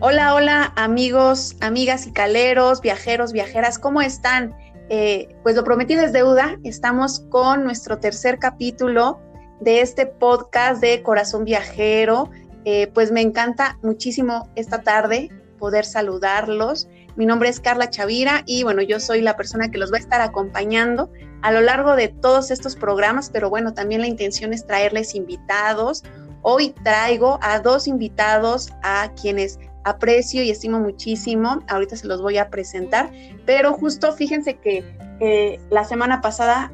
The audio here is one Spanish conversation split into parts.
Hola, hola amigos, amigas y caleros, viajeros, viajeras, ¿cómo están? Eh, pues lo prometido es deuda, estamos con nuestro tercer capítulo de este podcast de Corazón Viajero. Eh, pues me encanta muchísimo esta tarde poder saludarlos. Mi nombre es Carla Chavira y bueno, yo soy la persona que los va a estar acompañando a lo largo de todos estos programas, pero bueno, también la intención es traerles invitados. Hoy traigo a dos invitados a quienes aprecio y estimo muchísimo. Ahorita se los voy a presentar, pero justo fíjense que la semana pasada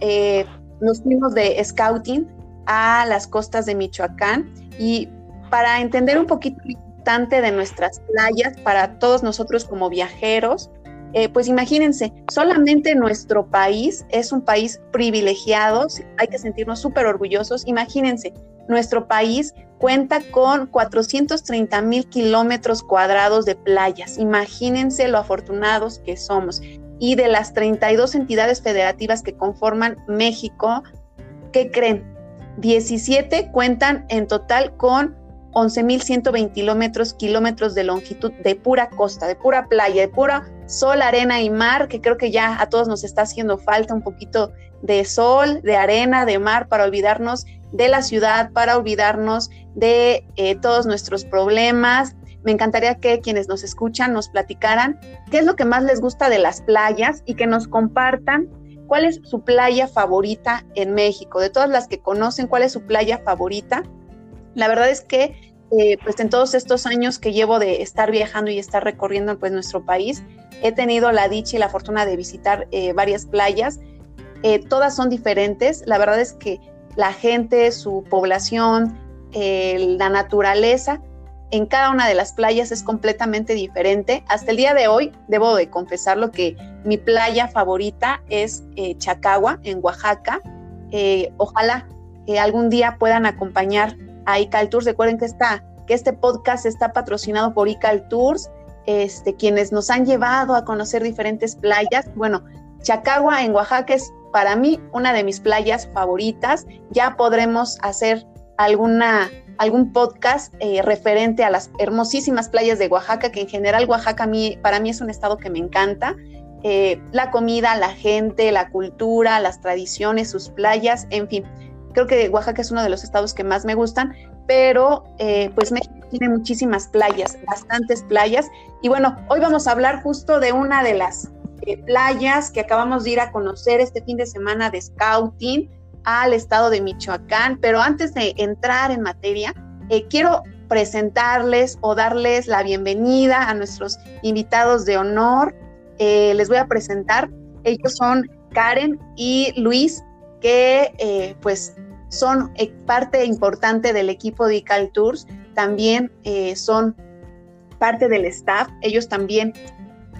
eh, nos fuimos de scouting a las costas de Michoacán y para entender un poquito lo importante de nuestras playas para todos nosotros como viajeros, eh, pues imagínense, solamente nuestro país es un país privilegiado, hay que sentirnos súper orgullosos. Imagínense, nuestro país cuenta con 430 mil kilómetros cuadrados de playas. Imagínense lo afortunados que somos. Y de las 32 entidades federativas que conforman México, ¿qué creen? 17 cuentan en total con 11.120 kilómetros, kilómetros de longitud de pura costa, de pura playa, de pura sol, arena y mar, que creo que ya a todos nos está haciendo falta un poquito de sol, de arena, de mar, para olvidarnos de la ciudad, para olvidarnos de eh, todos nuestros problemas. Me encantaría que quienes nos escuchan nos platicaran qué es lo que más les gusta de las playas y que nos compartan cuál es su playa favorita en México. De todas las que conocen, cuál es su playa favorita. La verdad es que eh, pues en todos estos años que llevo de estar viajando y estar recorriendo pues nuestro país, he tenido la dicha y la fortuna de visitar eh, varias playas. todas son diferentes. La verdad es que la gente, su población, la naturaleza en cada una de las playas es completamente diferente. Hasta el día de hoy, debo de confesarlo que mi playa favorita es eh, Chacagua, en Oaxaca. Eh, ojalá algún día puedan acompañar a ICAL Tours. Recuerden que, está, que este podcast está patrocinado por ICAL Tours, este, quienes nos han llevado a conocer diferentes playas. Bueno, Chacagua en Oaxaca es para mí una de mis playas favoritas. Ya podremos hacer alguna, algún podcast eh, referente a las hermosísimas playas de Oaxaca, que en general Oaxaca para mí es un estado que me encanta. Eh, la comida, la gente, la cultura, las tradiciones, sus playas, en fin. Creo que Oaxaca es uno de los estados que más me gustan, pero eh, pues México tiene muchísimas playas, bastantes playas. Y bueno, hoy vamos a hablar justo de una de las playas que acabamos de ir a conocer este fin de semana de scouting al estado de Michoacán. Pero antes de entrar en materia, eh, quiero presentarles o darles la bienvenida a nuestros invitados de honor. Eh, les voy a presentar. Ellos son Karen y Luis, que eh, pues son parte importante del equipo de ICAL Tours. También son parte del staff. Ellos también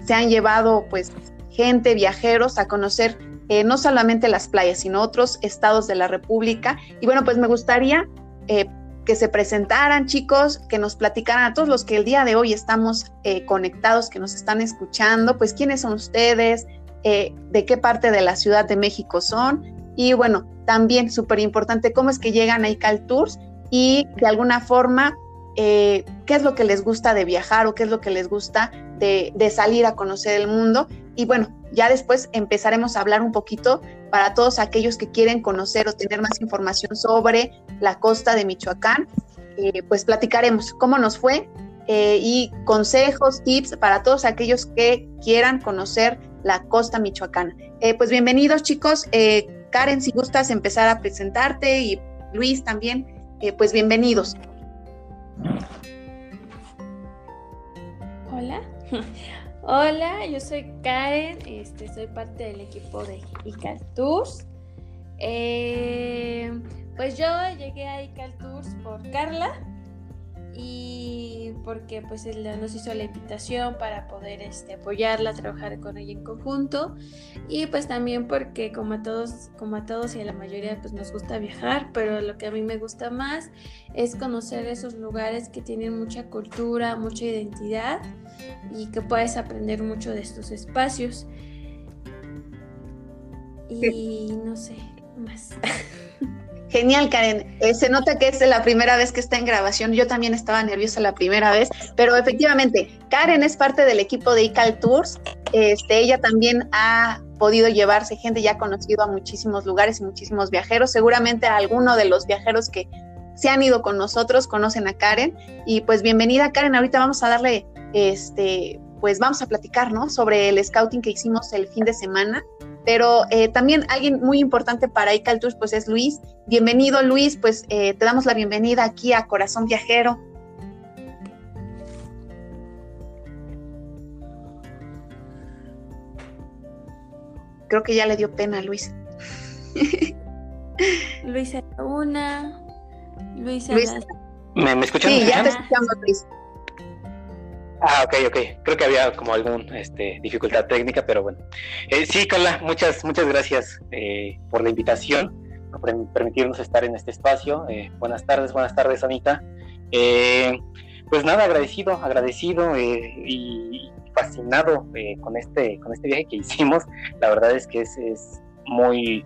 se han llevado pues gente, viajeros a conocer eh, no solamente las playas, sino otros estados de la República. Y bueno, pues me gustaría eh, que se presentaran, chicos, que nos platicaran a todos los que el día de hoy estamos eh, conectados, que nos están escuchando, pues quiénes son ustedes, de qué parte de la Ciudad de México son. Y bueno, también súper importante, cómo es que llegan a ICAL Tours y de alguna forma, qué es lo que les gusta de viajar o qué es lo que les gusta de, de salir a conocer el mundo. Y bueno, ya después empezaremos a hablar un poquito para todos aquellos que quieren conocer o tener más información sobre la costa de Michoacán. Eh, pues platicaremos cómo nos fue eh, y consejos, tips para todos aquellos que quieran conocer la costa michoacana. Eh, pues bienvenidos chicos. Karen, si gustas empezar a presentarte y Luis también, pues bienvenidos. Hola. Hola, yo soy Karen, este, soy parte del equipo de ICAL Tours. Eh, pues yo llegué a ICAL Tours por Carla y porque pues él nos hizo la invitación para poder este, apoyarla, trabajar con ella en conjunto y pues también porque como a todos, como a todos y a la mayoría pues nos gusta viajar, pero lo que a mí me gusta más es conocer esos lugares que tienen mucha cultura, mucha identidad y que puedes aprender mucho de estos espacios. Y no sé, más. Genial, Karen. Eh, se nota que es la primera vez que está en grabación. Yo también estaba nerviosa la primera vez, pero efectivamente, Karen es parte del equipo de ICAL Tours. Este, ella también ha podido llevarse gente, ya ha conocido a muchísimos lugares y muchísimos viajeros. Seguramente a alguno de los viajeros que se han ido con nosotros conocen a Karen. Y pues bienvenida, Karen. Ahorita vamos a darle, este, pues vamos a platicar, ¿no? Sobre el scouting que hicimos el fin de semana pero eh, también alguien muy importante para ICAL Tours, pues es Luis. Bienvenido, Luis, pues eh, te damos la bienvenida aquí a Corazón Viajero. Creo que ya le dio pena a Luis. Luis a la una, Luis a ¿Me, ¿Me escuchan? Sí, ya te escuchamos, Luis. Ah, ok, ok. Creo que había como alguna este, dificultad técnica, pero bueno. Eh, sí, Carla, muchas, muchas gracias eh, por la invitación, por permitirnos estar en este espacio. Eh, buenas tardes, buenas tardes, Anita. pues nada, agradecido, agradecido y fascinado con este, con este viaje que hicimos. La verdad es que es, es muy,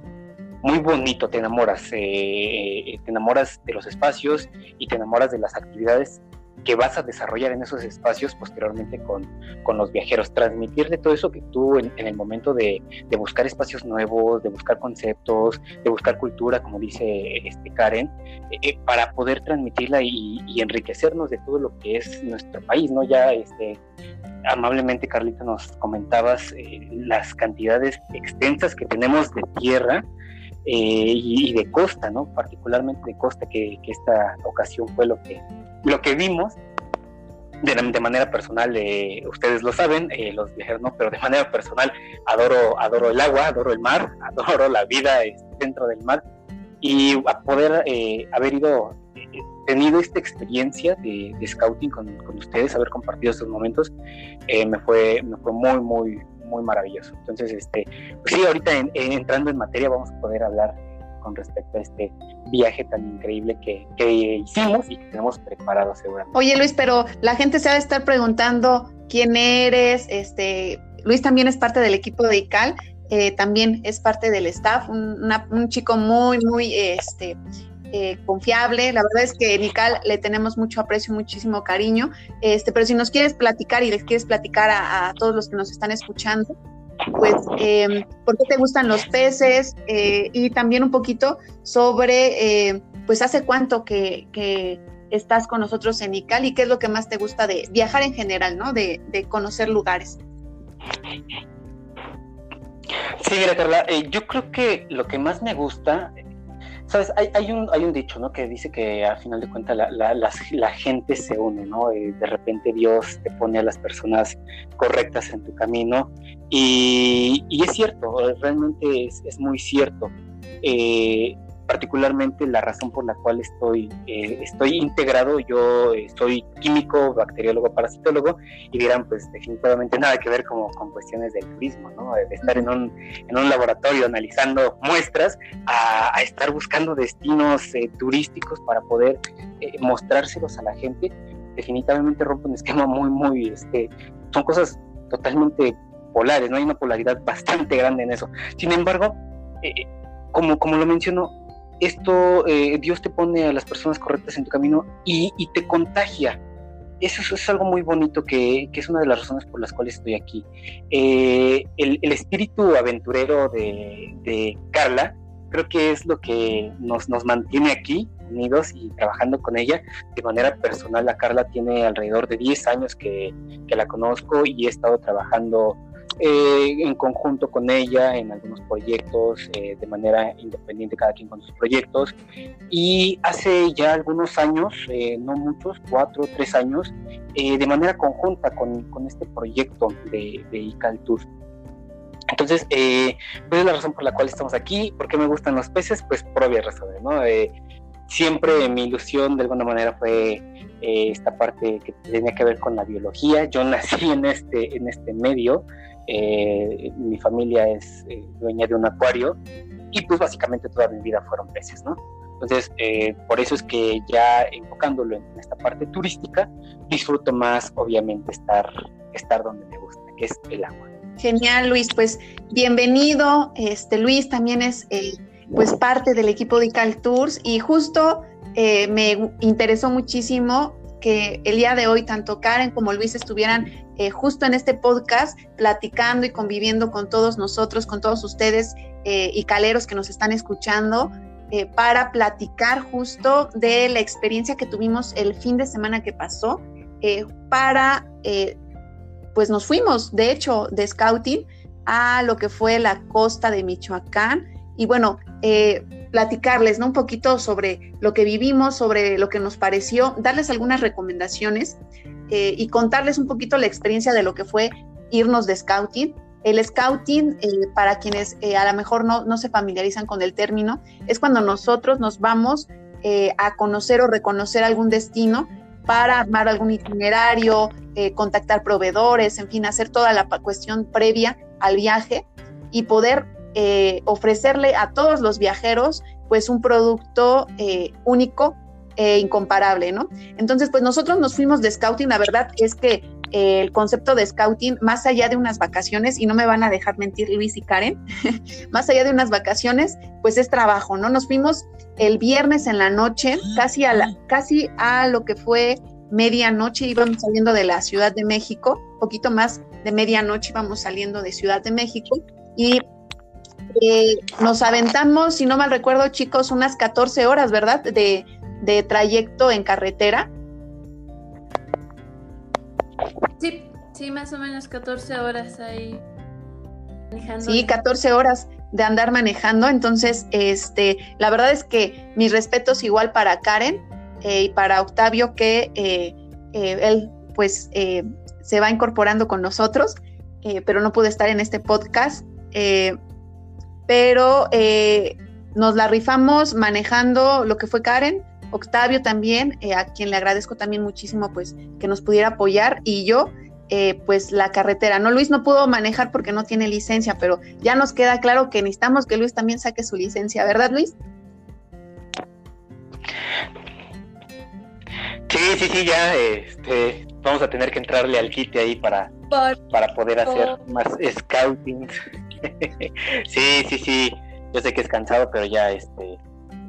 muy bonito, te enamoras, te enamoras de los espacios y te enamoras de las actividades que vas a desarrollar en esos espacios posteriormente con, con los viajeros, transmitirle todo eso que tú en, el momento de, de, buscar espacios nuevos, de buscar conceptos, de buscar cultura, como dice este Karen, eh, eh, para poder transmitirla y, enriquecernos de todo lo que es nuestro país, ¿no? Ya este, amablemente, Carlita, nos comentabas eh, las cantidades extensas que tenemos de tierra, y, de costa, ¿no? Particularmente de costa, que, esta ocasión fue lo que lo que vimos de, de manera personal, eh, ustedes lo saben, eh, los viajeros no, pero de manera personal adoro, adoro el agua, adoro el mar, adoro la vida este, dentro del mar y a poder eh, haber ido, tenido esta experiencia de, scouting con, con, ustedes, haber compartido estos momentos, me, fue, me fue muy, muy, muy maravilloso. Entonces, este, pues sí, ahorita entrando en materia vamos a poder hablar con respecto a este viaje tan increíble que, hicimos y que tenemos preparado seguramente. Oye Luis, pero la gente se va a estar preguntando quién eres, este, Luis también es parte del equipo de ICAL, eh, también es parte del staff, un, chico muy, muy este, eh, confiable. La verdad es que en ICAL le tenemos mucho aprecio, muchísimo cariño. Este, pero si nos quieres platicar y les quieres platicar a todos los que nos están escuchando, pues, eh, por qué te gustan los peces eh, y también un poquito sobre, eh, pues, hace cuánto que, estás con nosotros en ICAL y qué es lo que más te gusta de viajar en general, ¿no? De, de conocer lugares. Sí, mira, Carla, yo creo que lo que más me gusta Sabes, hay, un, hay un dicho, ¿no? Que dice que al final de cuentas la, la, gente se une, ¿no? de repente Dios te pone a las personas correctas en tu camino. Y, y es cierto, realmente es, es muy cierto. Eh, particularmente la razón por la cual estoy, eh, estoy integrado, yo soy químico, bacteriólogo, parasitólogo, y dirán, pues definitivamente nada que ver como, con cuestiones del turismo, ¿no? De estar en un, en un laboratorio analizando muestras a, estar buscando destinos eh, turísticos para poder eh, mostrárselos a la gente, definitivamente rompe un esquema muy, muy, este, son cosas totalmente polares, no hay una polaridad bastante grande en eso. Sin embargo, como, como lo menciono, esto eh, Dios te pone a las personas correctas en tu camino y, te contagia. Eso, es algo muy bonito que, es una de las razones por las cuales estoy aquí. Eh, el, espíritu aventurero de, Carla creo que es lo que nos, mantiene aquí unidos y trabajando con ella de manera personal. La Carla tiene alrededor de 10 años que la conozco y he estado trabajando eh, en conjunto con ella en algunos proyectos, eh, de manera independiente cada quien con sus proyectos. Y hace ya algunos años, eh, no muchos, cuatro, tres años, de manera conjunta con, con, este proyecto de, de ICAL Tour. Entonces, pues es la razón por la cual estamos aquí. ¿Por qué me gustan los peces? Pues por obvias razones, ¿no? siempre mi ilusión de alguna manera fue esta parte que tenía que ver con la biología. Yo nací en este, en este medio, eh, mi familia es eh, dueña de un acuario y pues básicamente toda mi vida fueron peces, ¿no? Entonces, eh, por eso es que ya enfocándolo en esta parte turística, disfruto más, obviamente, estar, estar donde me gusta, que es el agua. Genial, Luis. Pues bienvenido. Este Luis también es pues parte del equipo de Ical Tours y justo eh, me interesó muchísimo que el día de hoy tanto Karen como Luis estuvieran eh, justo en este podcast platicando y conviviendo con todos nosotros, con todos ustedes eh, y caleros que nos están escuchando, eh, para platicar justo de la experiencia que tuvimos el fin de semana que pasó, para, pues nos fuimos, de hecho, de scouting a lo que fue la costa de Michoacán. Y bueno, platicarles ¿no? un poquito sobre lo que vivimos, sobre lo que nos pareció, darles algunas recomendaciones eh, y contarles un poquito la experiencia de lo que fue irnos de scouting. El scouting, eh, para quienes eh, a lo mejor no, no, se familiarizan con el término, es cuando nosotros nos vamos a conocer o reconocer algún destino para armar algún itinerario, contactar proveedores, en fin, hacer toda la cuestión previa al viaje y poder ofrecerle a todos los viajeros pues un producto único eh, incomparable, ¿no? Entonces, pues nosotros nos fuimos de scouting, la verdad es que eh, el concepto de scouting, más allá de unas vacaciones, y no me van a dejar mentir Luis y Karen, más allá de unas vacaciones, pues es trabajo, ¿no? Nos fuimos el viernes en la noche, casi a, la, casi a lo que fue medianoche, íbamos saliendo de la Ciudad de México, poquito más de medianoche íbamos saliendo de Ciudad de México, y eh, nos aventamos, si no mal recuerdo, chicos, unas 14 horas, ¿verdad? De, de trayecto en carretera. Sí, sí, más o menos 14 horas ahí manejando. Sí, 14 horas de andar manejando. Entonces, este, la verdad es que mis respetos igual para Karen eh, y para Octavio, que eh, eh, él pues se va incorporando con nosotros, pero no pude estar en este podcast. pero nos la rifamos manejando lo que fue Karen, Octavio también, eh, a quien le agradezco también muchísimo pues que nos pudiera apoyar y yo eh, pues la carretera. No, Luis no pudo manejar porque no tiene licencia, pero ya nos queda claro que necesitamos que Luis también saque su licencia, ¿verdad Luis? Sí, sí, sí, ya este, vamos a tener que entrarle al kit ahí para, para poder hacer más scouting. sí, sí, sí, yo sé que es cansado, pero ya este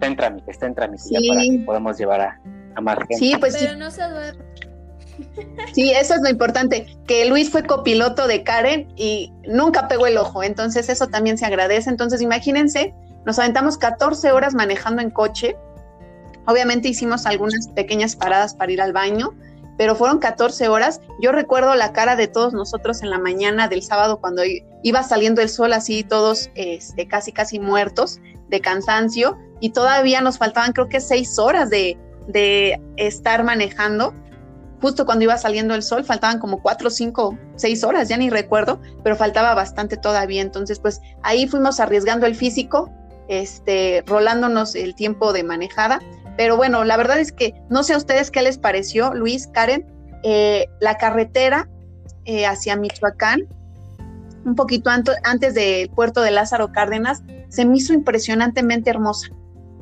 está en trámite, está en trámite ya para que podamos llevar a, a más gente. Sí, pues Pero no se duerme. Sí, eso es lo importante, que Luis fue copiloto de Karen y nunca pegó el ojo, entonces eso también se agradece. Entonces imagínense, nos aventamos 14 horas manejando en coche, obviamente hicimos algunas pequeñas paradas para ir al baño, pero fueron 14 horas. Yo recuerdo la cara de todos nosotros en la mañana del sábado cuando iba saliendo el sol así, todos este, casi, casi muertos de cansancio y todavía nos faltaban creo que seis horas de, estar manejando. Justo cuando iba saliendo el sol, faltaban como cuatro, cinco, seis horas, ya ni recuerdo, pero faltaba bastante todavía. Entonces, pues ahí fuimos arriesgando el físico, este, rolándonos el tiempo de manejada. Pero bueno, la verdad es que no sé a ustedes qué les pareció, Luis, Karen, eh, la carretera eh, hacia Michoacán, un poquito antes del puerto de Lázaro Cárdenas, se me hizo impresionantemente hermosa.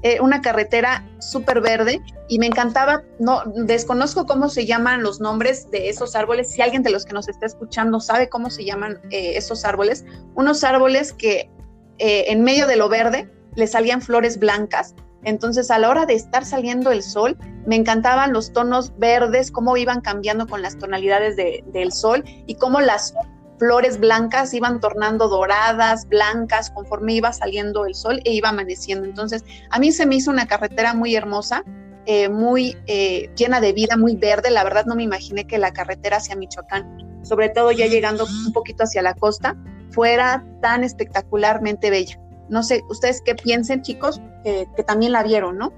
Eh, una carretera súper verde y me encantaba, no, desconozco cómo se llaman los nombres de esos árboles, si alguien de los que nos está escuchando sabe cómo se llaman eh, esos árboles, unos árboles que eh, en medio de lo verde le salían flores blancas. Entonces a la hora de estar saliendo el sol, me encantaban los tonos verdes, cómo iban cambiando con las tonalidades del sol y cómo las flores blancas iban tornando doradas, blancas, conforme iba saliendo el sol e iba amaneciendo. Entonces, a mí se me hizo una carretera muy hermosa, eh, muy eh, llena de vida, muy verde. La verdad no me imaginé que la carretera hacia Michoacán, sobre todo ya llegando un poquito hacia la costa, fuera tan espectacularmente bella. No sé, ustedes qué piensen, chicos, que también la vieron, ¿no?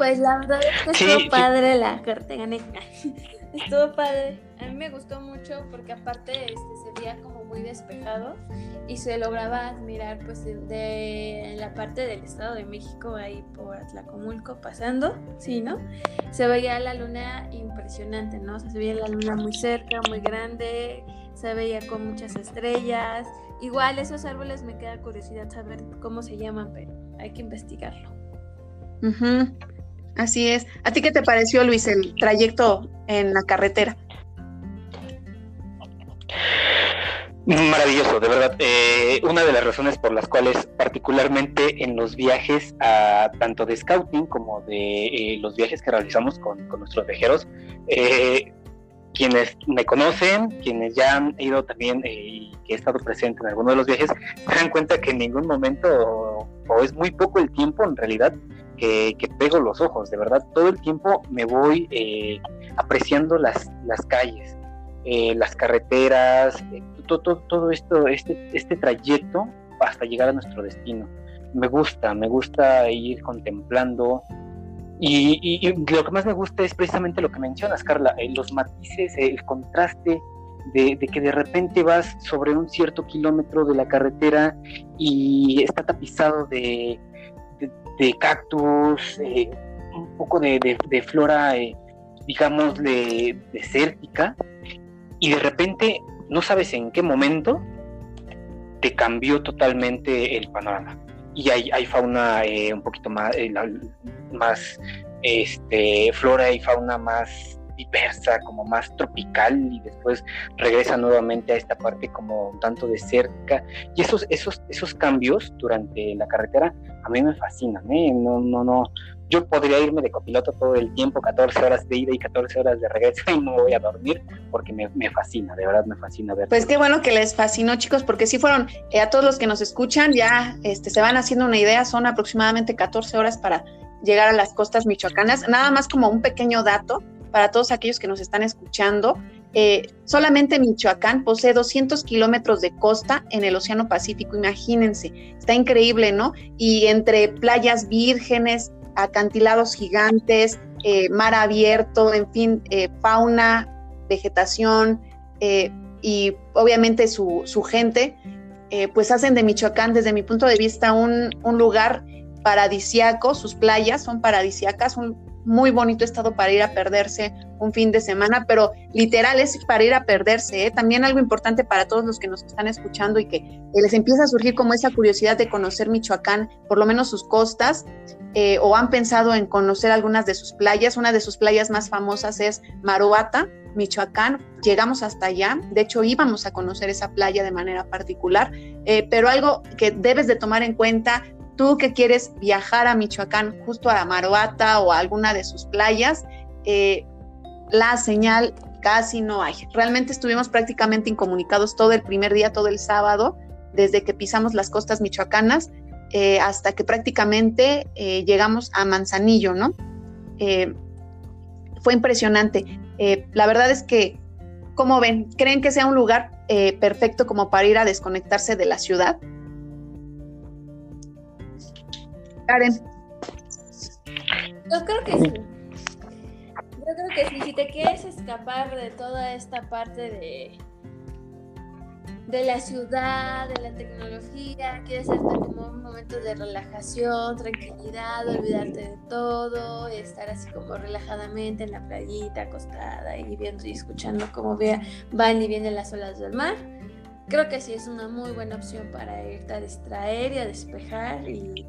Pues la verdad es que estuvo padre la carta gané. estuvo padre. A mí me gustó mucho porque aparte este, se veía como muy despejado y se lograba admirar pues de, la parte del Estado de México ahí por Atlacomulco pasando, sí, ¿no? Se veía la luna impresionante, ¿no? se veía la luna muy cerca, muy grande, se veía con muchas estrellas. Igual esos árboles me queda curiosidad saber cómo se llaman, pero hay que investigarlo. Así es. ¿A ti qué te pareció, Luis, el trayecto en la carretera? Maravilloso, de verdad. Eh, una de las razones por las cuales, particularmente en los viajes, tanto de scouting como de eh, los viajes que realizamos con, nuestros viajeros, eh, quienes me conocen, quienes ya han ido también y que he estado presente en alguno de los viajes, se dan cuenta que en ningún momento, o, es muy poco el tiempo en realidad, que, pego los ojos, de verdad. Todo el tiempo me voy apreciando las, las calles, las carreteras, todo, todo, esto, este, este trayecto hasta llegar a nuestro destino. Me gusta, me gusta ir contemplando. Y, lo que más me gusta es precisamente lo que mencionas, Carla, eh, los matices, el contraste de, que de repente vas sobre un cierto kilómetro de la carretera y está tapizado de, de, cactus, eh, un poco de, flora, eh, digamos, desértica, y de repente no sabes en qué momento te cambió totalmente el panorama. Y hay, fauna eh, un poquito más, más este, flora y fauna más diversa, como más tropical, y después regresa nuevamente a esta parte como tanto de cerca. Y esos, esos, esos cambios durante la carretera a mí me fascinan, ¿eh? No, no, no, yo podría irme de copiloto todo el tiempo, 14 horas de ida y 14 horas de regreso y no voy a dormir porque me, fascina, de verdad me fascina ver. Pues qué bueno que les fascinó chicos, porque si fueron, eh, a todos los que nos escuchan ya este, se van haciendo una idea, son aproximadamente 14 horas para llegar a las costas michoacanas, nada más como un pequeño dato para todos aquellos que nos están escuchando. Eh, solamente Michoacán posee 200 kilómetros de costa en el Océano Pacífico, imagínense, está increíble, ¿no? Y entre playas vírgenes, acantilados gigantes, eh, mar abierto, en fin, eh, fauna, vegetación y obviamente su, gente, pues hacen de Michoacán, desde mi punto de vista, un, un lugar paradisiaco, sus playas son paradisiacas, un muy bonito estado para ir a perderse un fin de semana, pero literal es para ir a perderse. ¿eh? También algo importante para todos los que nos están escuchando y que les empieza a surgir como esa curiosidad de conocer Michoacán, por lo menos sus costas, eh, o han pensado en conocer algunas de sus playas. Una de sus playas más famosas es Maruata, Michoacán. Llegamos hasta allá, de hecho íbamos a conocer esa playa de manera particular, eh, pero algo que debes de tomar en cuenta tú que quieres viajar a Michoacán, justo a Maruata o a alguna de sus playas, eh, la señal casi no hay. Realmente estuvimos prácticamente incomunicados todo el primer día, todo el sábado, desde que pisamos las costas michoacanas eh, hasta que prácticamente eh, llegamos a Manzanillo, ¿no? fue impresionante. la verdad es que, ¿cómo ven? ¿Creen que sea un lugar perfecto como para ir a desconectarse de la ciudad? Yo creo que sí. Yo creo que sí. Si te quieres escapar de toda esta parte de, de la ciudad, de la tecnología, quieres hacer como un momento de relajación, tranquilidad, olvidarte de todo, estar así como relajadamente en la playita, acostada y viendo y escuchando cómo van y vienen las olas del mar. Creo que sí es una muy buena opción para irte a distraer y a despejar y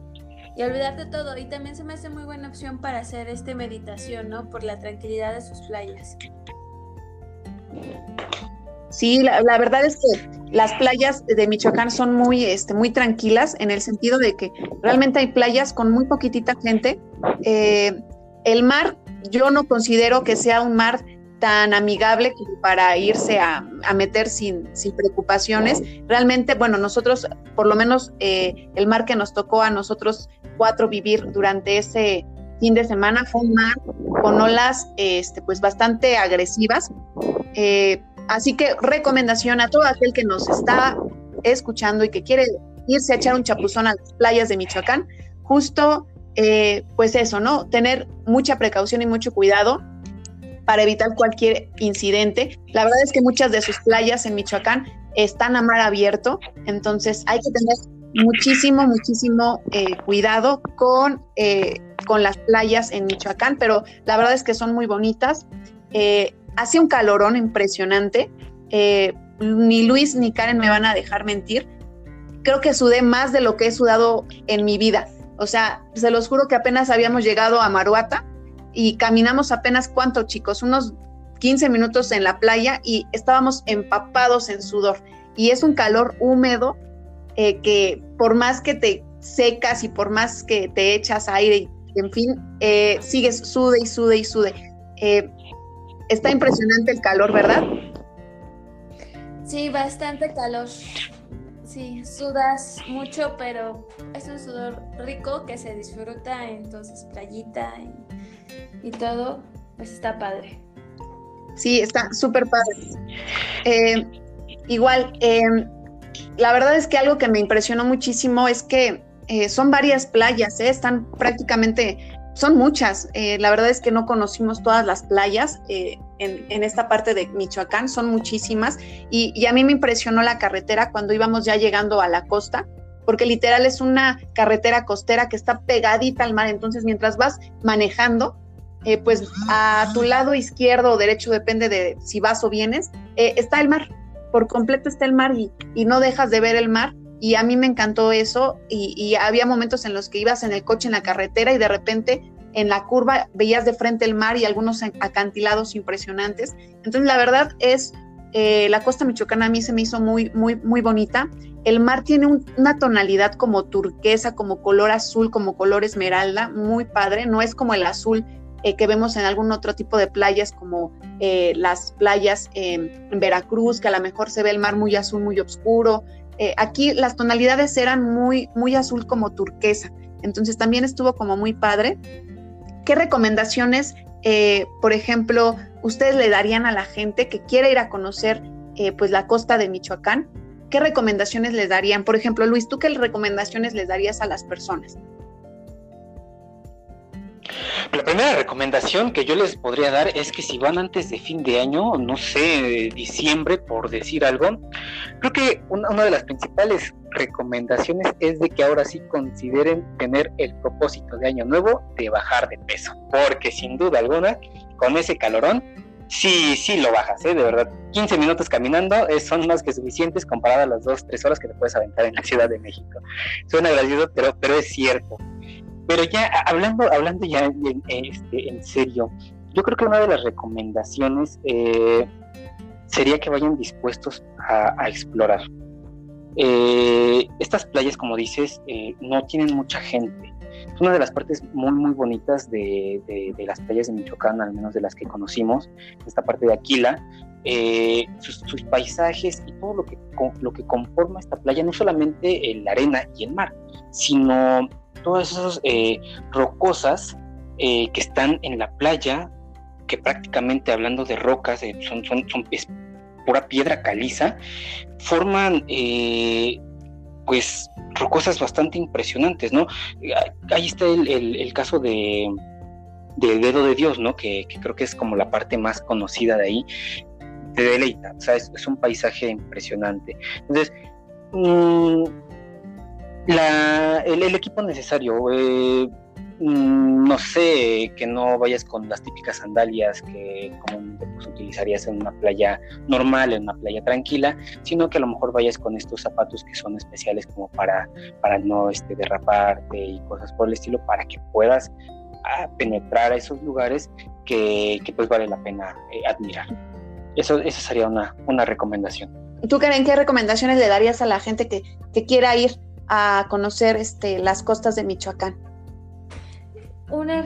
y olvidar de todo. Y también se me hace muy buena opción para hacer este meditación, ¿no? Por la tranquilidad de sus playas. Sí, la, verdad es que las playas de Michoacán son muy, este, muy tranquilas en el sentido de que realmente hay playas con muy poquitita gente. Eh, el mar, yo no considero que sea un mar tan amigable para irse a, meter sin, sin, preocupaciones. Realmente, bueno, nosotros, por lo menos eh, el mar que nos tocó a nosotros cuatro vivir durante ese fin de semana fue un mar con olas este, pues bastante agresivas. Eh, así que recomendación a todo aquel que nos está escuchando y que quiere irse a echar un chapuzón a las playas de Michoacán, justo eh, pues eso, ¿no? Tener mucha precaución y mucho cuidado para evitar cualquier incidente. La verdad es que muchas de sus playas en Michoacán están a mar abierto, entonces hay que tener muchísimo, muchísimo eh, cuidado con, eh, con las playas en Michoacán, pero la verdad es que son muy bonitas. Eh, hace un calorón impresionante. ni Luis ni Karen me van a dejar mentir. Creo que sudé más de lo que he sudado en mi vida. O sea, se los juro que apenas habíamos llegado a Maruata y caminamos apenas, ¿cuánto chicos? Unos 15 minutos en la playa y estábamos empapados en sudor y es un calor húmedo eh, que por más que te secas y por más que te echas aire, en fin, eh, sigues sude y sude y sude. Eh, está impresionante el calor, ¿verdad? Sí, bastante calor. Sí, sudas mucho, pero es un sudor rico que se disfruta, entonces playita y, y todo, pues está padre. Sí, está súper padre. igual, la verdad es que algo que me impresionó muchísimo es que eh, son varias playas, ¿eh? están prácticamente, son muchas. Eh, la verdad es que no conocimos todas las playas en, esta parte de Michoacán, son muchísimas. Y, a mí me impresionó la carretera cuando íbamos ya llegando a la costa, porque literal es una carretera costera que está pegadita al mar. Entonces, mientras vas manejando, pues a tu lado izquierdo o derecho, depende de si vas o vienes, está el mar. Por completo está el mar y no dejas de ver el mar y a mí me encantó eso y, había momentos en los que ibas en el coche en la carretera y de repente en la curva veías de frente el mar y algunos acantilados impresionantes. Entonces la verdad es, eh, la costa michoacana a mí se me hizo muy, muy, muy bonita. El mar tiene una tonalidad como turquesa, como color azul, como color esmeralda, muy padre, no es como el azul eh, que vemos en algún otro tipo de playas como eh, las playas en Veracruz, que a lo mejor se ve el mar muy azul, muy oscuro, eh, aquí las tonalidades eran muy, muy azul como turquesa, entonces también estuvo como muy padre. ¿Qué recomendaciones, por ejemplo, ustedes le darían a la gente que quiere ir a conocer pues la costa de Michoacán? ¿Qué recomendaciones les darían? Por ejemplo, Luis, ¿tú qué recomendaciones les darías a las personas? La primera recomendación que yo les podría dar es que si van antes de fin de año, no sé, diciembre, por decir algo, creo que una, de las principales recomendaciones es de que ahora sí consideren tener el propósito de año nuevo de bajar de peso, porque sin duda alguna, con ese calorón, sí, sí lo bajas, ¿eh? de verdad. 15 minutos caminando son más que suficientes comparado a las 2, 3 horas que te puedes aventar en la Ciudad de México. Suena gracioso, pero, pero es cierto. Pero ya hablando, hablando ya en, este, en serio, yo creo que una de las recomendaciones eh, sería que vayan dispuestos a, explorar. Eh, estas playas, como dices, eh, no tienen mucha gente. Es una de las partes muy, muy bonitas de, las playas de Michoacán, al menos de las que conocimos, esta parte de Aquila. sus, sus, paisajes y todo lo que, lo que conforma esta playa, no solamente la arena y el mar, sino todas esas eh, rocosas eh, que están en la playa, que prácticamente hablando de rocas, eh, son, es pura piedra caliza, forman pues rocosas bastante impresionantes, ¿no? Ahí está el, caso de del dedo de Dios, ¿no? Que, creo que es como la parte más conocida de ahí, te deleita, o sea, es, un paisaje impresionante. Entonces, mmm, el, equipo necesario, eh, mm, no sé, que no vayas con las típicas sandalias que comúnmente pues, utilizarías en una playa normal, en una playa tranquila, sino que a lo mejor vayas con estos zapatos que son especiales como para, para no este, derraparte y cosas por el estilo, para que puedas ah, penetrar a esos lugares que, pues vale la pena eh, admirar. Eso, eso sería una, una recomendación. ¿Tú, Karen, qué recomendaciones le darías a la gente que, que quiera ir a conocer este, las costas de Michoacán? Una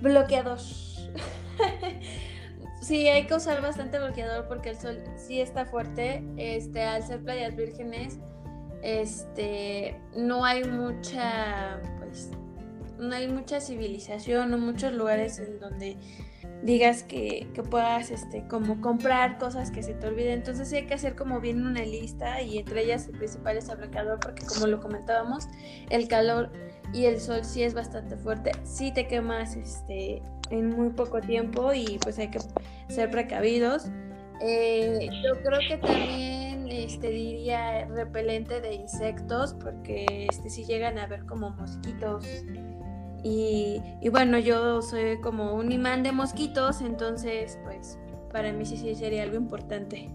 bloqueador. sí, hay que usar bastante bloqueador porque el sol sí está fuerte. Este, al ser playas vírgenes, este, no hay mucha, pues, no hay mucha civilización, no muchos lugares en donde digas que, puedas este, como comprar cosas que se te olviden. Entonces sí hay que hacer como bien una lista y entre ellas el principal es el bloqueador porque como lo comentábamos, el calor y el sol sí es bastante fuerte. Sí te quemas este, en muy poco tiempo y pues hay que ser precavidos. Eh, yo creo que también este, diría repelente de insectos porque este, si llegan a ver como mosquitos y, bueno, yo soy como un imán de mosquitos, entonces pues para mí sí, sí sería algo importante.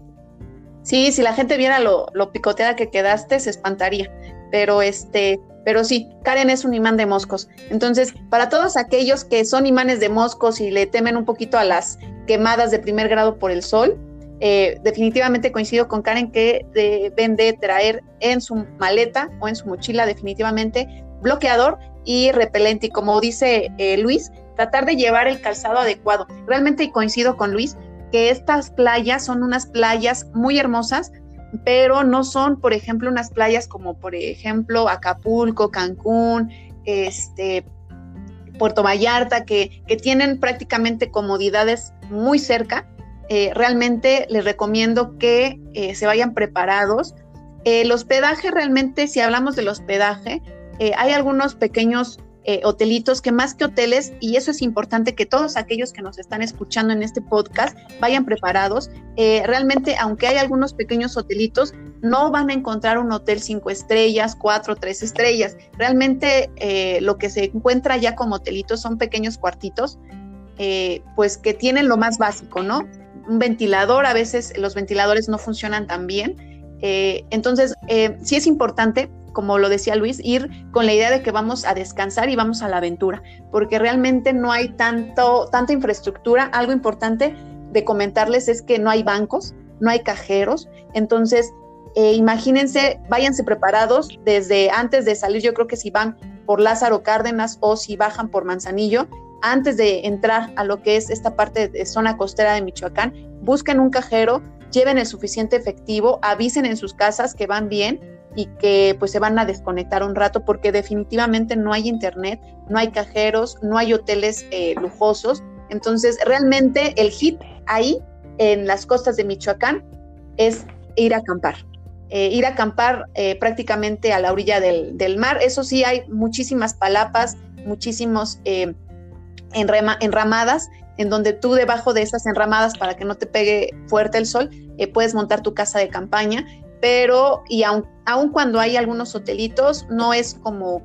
Sí, si la gente viera lo, picoteada que quedaste, se espantaría. Pero este, pero sí, Karen es un imán de moscos. Entonces, para todos aquellos que son imanes de moscos y le temen un poquito a las quemadas de primer grado por el sol, eh, definitivamente coincido con Karen que deben de traer en su maleta o en su mochila definitivamente bloqueador y repelente. Y como dice eh, Luis, tratar de llevar el calzado adecuado. Realmente coincido con Luis que estas playas son unas playas muy hermosas, pero no son, por ejemplo, unas playas como, por ejemplo, Acapulco, Cancún, este, Puerto Vallarta, que, que tienen prácticamente comodidades muy cerca. Eh, realmente les recomiendo que eh, se vayan preparados. el hospedaje realmente, si hablamos del hospedaje, eh, hay algunos pequeños eh, hotelitos que más que hoteles, y eso es importante que todos aquellos que nos están escuchando en este podcast vayan preparados. Eh, realmente, aunque hay algunos pequeños hotelitos, no van a encontrar un hotel cinco estrellas, cuatro, tres estrellas. Realmente lo que se encuentra ya como hotelitos son pequeños cuartitos, pues que tienen lo más básico, ¿no? Un ventilador, a veces los ventiladores no funcionan tan bien. entonces, sí es importante como lo decía Luis, ir con la idea de que vamos a descansar y vamos a la aventura, porque realmente no hay tanto, tanta infraestructura. Algo importante de comentarles es que no hay bancos, no hay cajeros, entonces eh, imagínense, váyanse preparados desde antes de salir, yo creo que si van por Lázaro Cárdenas o si bajan por Manzanillo, antes de entrar a lo que es esta parte de zona costera de Michoacán, busquen un cajero, lleven el suficiente efectivo, avisen en sus casas que van bien y que pues se van a desconectar un rato porque definitivamente no hay internet, no hay cajeros, no hay hoteles eh, lujosos. Entonces, realmente el hit ahí en las costas de Michoacán es ir a acampar. Eh, ir a acampar eh, prácticamente a la orilla del, mar. Eso sí, hay muchísimas palapas, muchísimos enramadas, en donde tú debajo de esas enramadas, para que no te pegue fuerte el sol, puedes montar tu casa de campaña pero y aun, cuando hay algunos hotelitos, no es como,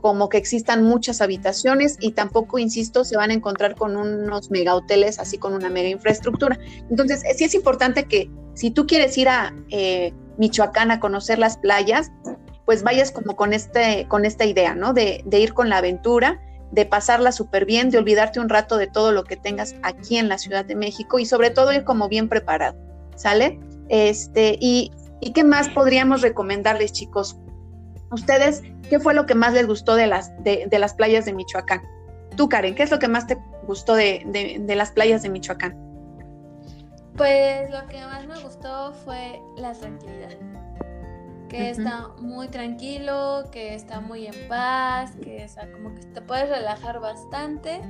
como que existan muchas habitaciones y tampoco, insisto, se van a encontrar con unos mega hoteles así con una mega infraestructura. Entonces, sí es importante que si tú quieres ir a eh, Michoacán a conocer las playas, pues vayas como con, este, con esta idea, ¿no? De, ir con la aventura, de pasarla súper bien, de olvidarte un rato de todo lo que tengas aquí en la Ciudad de México y sobre todo ir como bien preparado, ¿sale? Este, y ¿Y qué más podríamos recomendarles, chicos? Ustedes, ¿qué fue lo que más les gustó de las, de, las playas de Michoacán? Tú, Karen, ¿qué es lo que más te gustó de, las playas de Michoacán? Pues lo que más me gustó fue la tranquilidad. Que está muy tranquilo, que está muy en paz, que está como que te puedes relajar bastante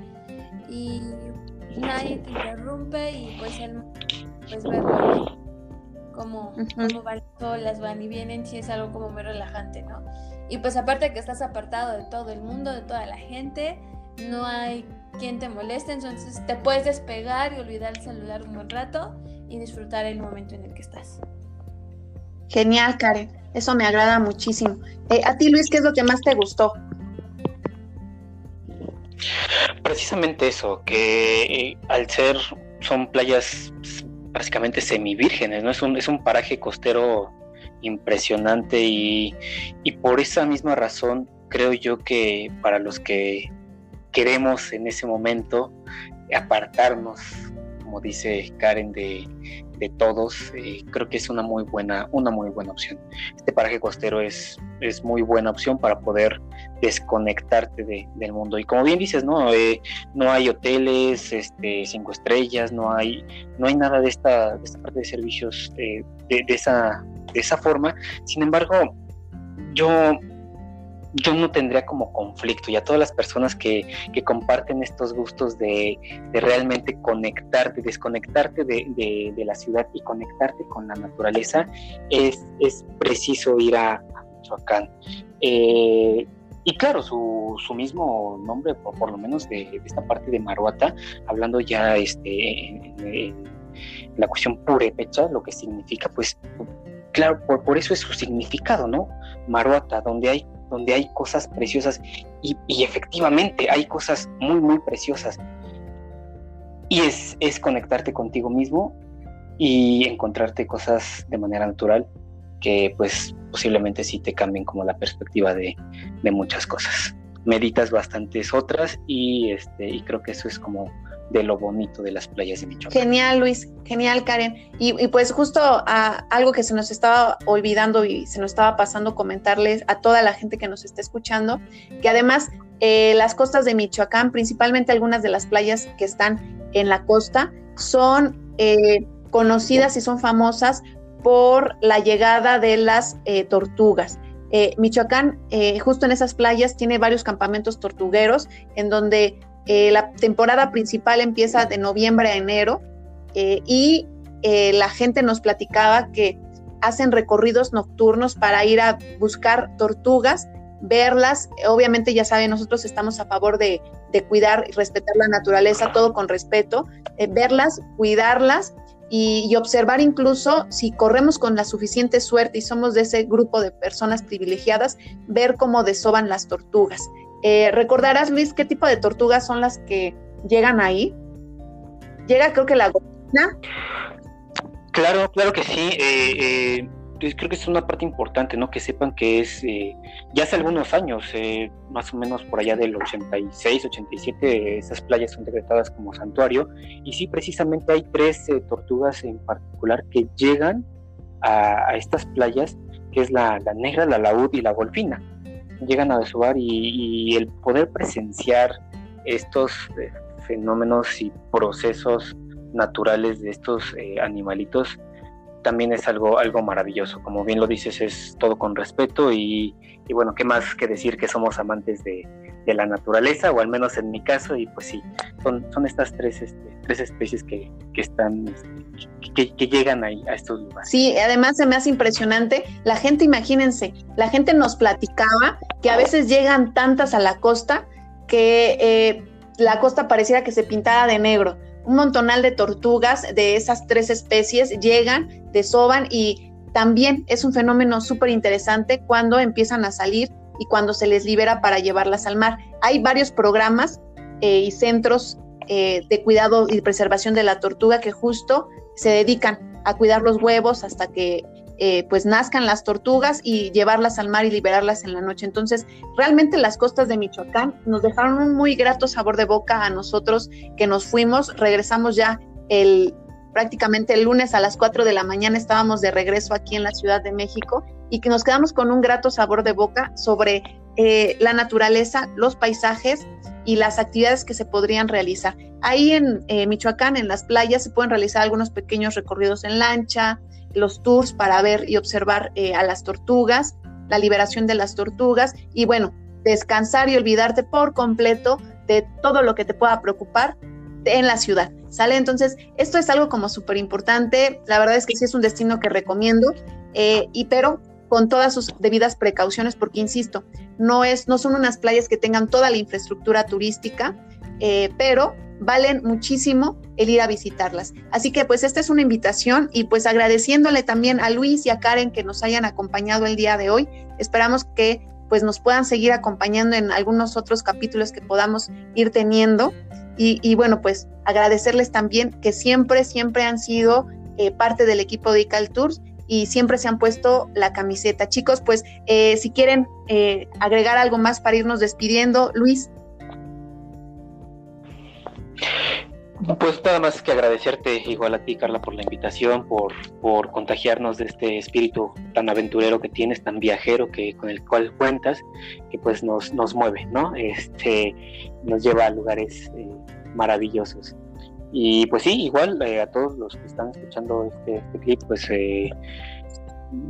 y nadie te interrumpe y pues, el, pues verlo como, van solas, van y vienen, sí es algo como muy relajante, ¿no? Y pues aparte que estás apartado de todo el mundo, de toda la gente, no hay quien te moleste, entonces te puedes despegar y olvidar el celular un buen rato y disfrutar el momento en el que estás. Genial, Karen. Eso me agrada muchísimo. Eh, a ti, Luis, ¿qué es lo que más te gustó? Precisamente eso, que eh, al ser son playas básicamente semivírgenes, ¿no? Es un, es un paraje costero impresionante y, y por esa misma razón creo yo que para los que queremos en ese momento apartarnos, como dice Karen, de, de todos, eh, creo que es una muy buena, una muy buena opción. Este paraje costero es, es muy buena opción para poder desconectarte del mundo. Y como bien dices, no, eh, no hay hoteles, este, cinco estrellas, no hay, no hay nada de esta, de esta parte de servicios eh, de, de, esa, de esa forma. Sin embargo, yo yo no tendría como conflicto y a todas las personas que, comparten estos gustos de, realmente conectarte, desconectarte de, la ciudad y conectarte con la naturaleza, es, es preciso ir a, Michoacán. Eh, y claro, su, su, mismo nombre, por, por lo menos de, esta parte de Maruata, hablando ya este, en, la cuestión purépecha, lo que significa, pues, claro, por, por eso es su significado, ¿no? Maruata, donde hay donde hay cosas preciosas y, efectivamente hay cosas muy, muy preciosas. Y es, es conectarte contigo mismo y encontrarte cosas de manera natural que pues posiblemente sí te cambien como la perspectiva de, muchas cosas. Meditas bastantes otras y, este, y creo que eso es como de lo bonito de las playas de Michoacán. Genial, Luis, genial, Karen. Y, pues justo a algo que se nos estaba olvidando y se nos estaba pasando comentarles a toda la gente que nos está escuchando, que además eh, las costas de Michoacán, principalmente algunas de las playas que están en la costa, son eh, conocidas y son famosas por la llegada de las eh, tortugas. Michoacán, justo en esas playas, tiene varios campamentos tortugueros en donde eh, la temporada principal empieza de noviembre a enero eh, y eh, la gente nos platicaba que hacen recorridos nocturnos para ir a buscar tortugas, verlas. Obviamente ya saben, nosotros estamos a favor de, cuidar y respetar la naturaleza, todo con respeto, verlas, cuidarlas y, observar incluso si corremos con la suficiente suerte y somos de ese grupo de personas privilegiadas, ver cómo desoban las tortugas. Eh, ¿Recordarás, Luis, qué tipo de tortugas son las que llegan ahí? Llega, creo que la golfina. Claro, claro que sí. Eh, eh, creo que es una parte importante, ¿no? Que sepan que es, ya hace algunos años, más o menos por allá del 86, 87, esas playas son decretadas como santuario. Y sí, precisamente hay tres tortugas en particular que llegan a, estas playas, que es la, negra, la laúd y la golfina llegan a desovar y, el poder presenciar estos eh, fenómenos y procesos naturales de estos eh, animalitos también es algo, algo maravilloso. Como bien lo dices, es todo con respeto y, bueno, ¿qué más que decir que somos amantes de, la naturaleza? O al menos en mi caso, y pues sí, son, son estas tres, este, tres especies que, están, este, que, llegan ahí a estos lugares. Sí, además se me hace impresionante. La gente, imagínense, la gente nos platicaba que a veces llegan tantas a la costa que eh, la costa pareciera que se pintara de negro un montonal de tortugas de esas tres especies llegan, desoban y también es un fenómeno súper interesante cuando empiezan a salir y cuando se les libera para llevarlas al mar. Hay varios programas eh, y centros eh, de cuidado y preservación de la tortuga que justo se dedican a cuidar los huevos hasta que eh, pues nazcan las tortugas y llevarlas al mar y liberarlas en la noche. Entonces, realmente las costas de Michoacán nos dejaron un muy grato sabor de boca a nosotros que nos fuimos, regresamos ya el prácticamente el lunes a las 4 de la mañana estábamos de regreso aquí en la Ciudad de México y que nos quedamos con un grato sabor de boca sobre eh, la naturaleza, los paisajes y las actividades que se podrían realizar. Ahí en eh, Michoacán, en las playas, se pueden realizar algunos pequeños recorridos en lancha, los tours para ver y observar eh, a las tortugas, la liberación de las tortugas y bueno, descansar y olvidarte por completo de todo lo que te pueda preocupar en la ciudad. ¿Sale? Entonces, esto es algo como súper importante. La verdad es que sí es un destino que recomiendo, eh, y pero con todas sus debidas precauciones, porque insisto, no, es, no son unas playas que tengan toda la infraestructura turística, eh, pero valen muchísimo el ir a visitarlas. Así que pues esta es una invitación y pues agradeciéndole también a Luis y a Karen que nos hayan acompañado el día de hoy. Esperamos que pues nos puedan seguir acompañando en algunos otros capítulos que podamos ir teniendo. Y, bueno, pues agradecerles también que siempre, siempre han sido eh, parte del equipo de ICAL Tours y siempre se han puesto la camiseta. Chicos, pues eh, si quieren eh, agregar algo más para irnos despidiendo, Luis. Pues nada más que agradecerte igual a ti, Carla, por la invitación, por, por contagiarnos de este espíritu tan aventurero que tienes, tan viajero que con el cual cuentas, que pues nos, nos mueve, ¿no? Este, nos lleva a lugares eh, maravillosos. Y pues sí, igual eh, a todos los que están escuchando este, este clip, pues eh,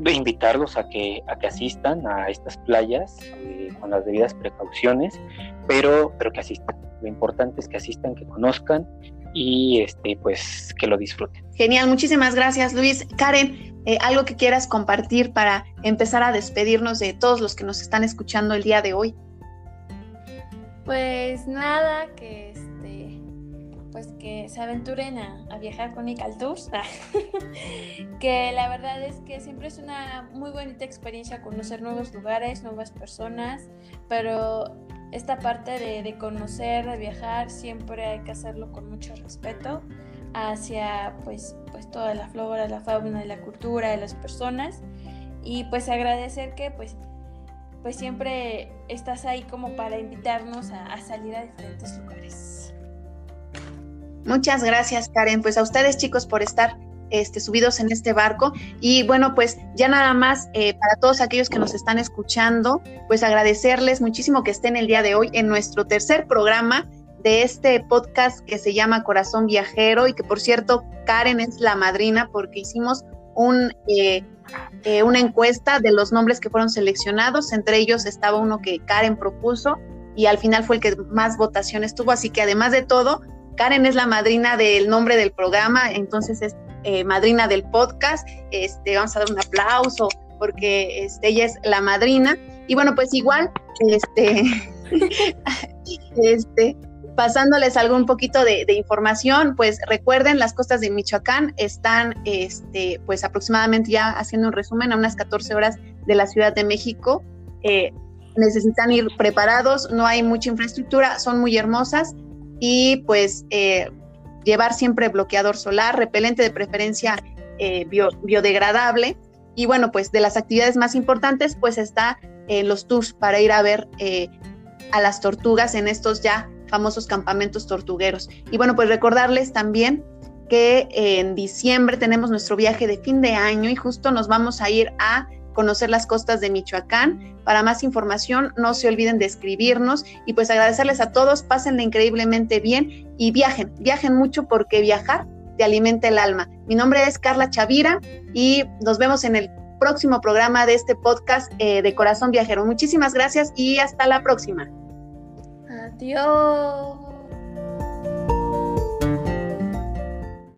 invitarlos a que, a que asistan a estas playas eh, con las debidas precauciones, pero, pero que asistan. Lo importante es que asistan, que conozcan y este, pues que lo disfruten. Genial, muchísimas gracias Luis. Karen, eh, algo que quieras compartir para empezar a despedirnos de todos los que nos están escuchando el día de hoy. Pues nada, que este, pues que se aventuren a, viajar con Ical Tours. que la verdad es que siempre es una muy bonita experiencia conocer nuevos lugares, nuevas personas, pero esta parte de, conocer, de viajar, siempre hay que hacerlo con mucho respeto hacia pues, pues toda la flora, la fauna, la cultura de las personas y pues agradecer que pues pues siempre estás ahí como para invitarnos a, a salir a diferentes lugares. Muchas gracias, Karen. Pues a ustedes, chicos, por estar este, subidos en este barco. Y bueno, pues ya nada más eh, para todos aquellos que nos están escuchando, pues agradecerles muchísimo que estén el día de hoy en nuestro tercer programa de este podcast que se llama Corazón Viajero y que por cierto Karen es la madrina porque hicimos un, eh, eh, una encuesta de los nombres que fueron seleccionados, entre ellos estaba uno que Karen propuso y al final fue el que más votaciones tuvo, así que además de todo, Karen es la madrina del nombre del programa, entonces es eh, madrina del podcast. Este, vamos a dar un aplauso porque este, ella es la madrina. Y bueno, pues igual, este, este, pasándoles algo un poquito de, información, pues recuerden, las costas de Michoacán están, este, pues aproximadamente ya haciendo un resumen a unas 14 horas de la Ciudad de México. Eh, necesitan ir preparados, no hay mucha infraestructura, son muy hermosas y pues eh, llevar siempre bloqueador solar, repelente de preferencia eh, biodegradable. Y bueno, pues de las actividades más importantes, pues está en los tours para ir a ver eh, a las tortugas en estos ya famosos campamentos tortugueros. Y bueno, pues recordarles también que en diciembre tenemos nuestro viaje de fin de año y justo nos vamos a ir a conocer las costas de Michoacán. Para más información, no se olviden de escribirnos y pues agradecerles a todos, pásenle increíblemente bien y viajen, viajen mucho porque viajar te alimenta el alma. Mi nombre es Carla Chavira y nos vemos en el próximo programa de este podcast eh, de Corazón Viajero. Muchísimas gracias y hasta la próxima. Adiós.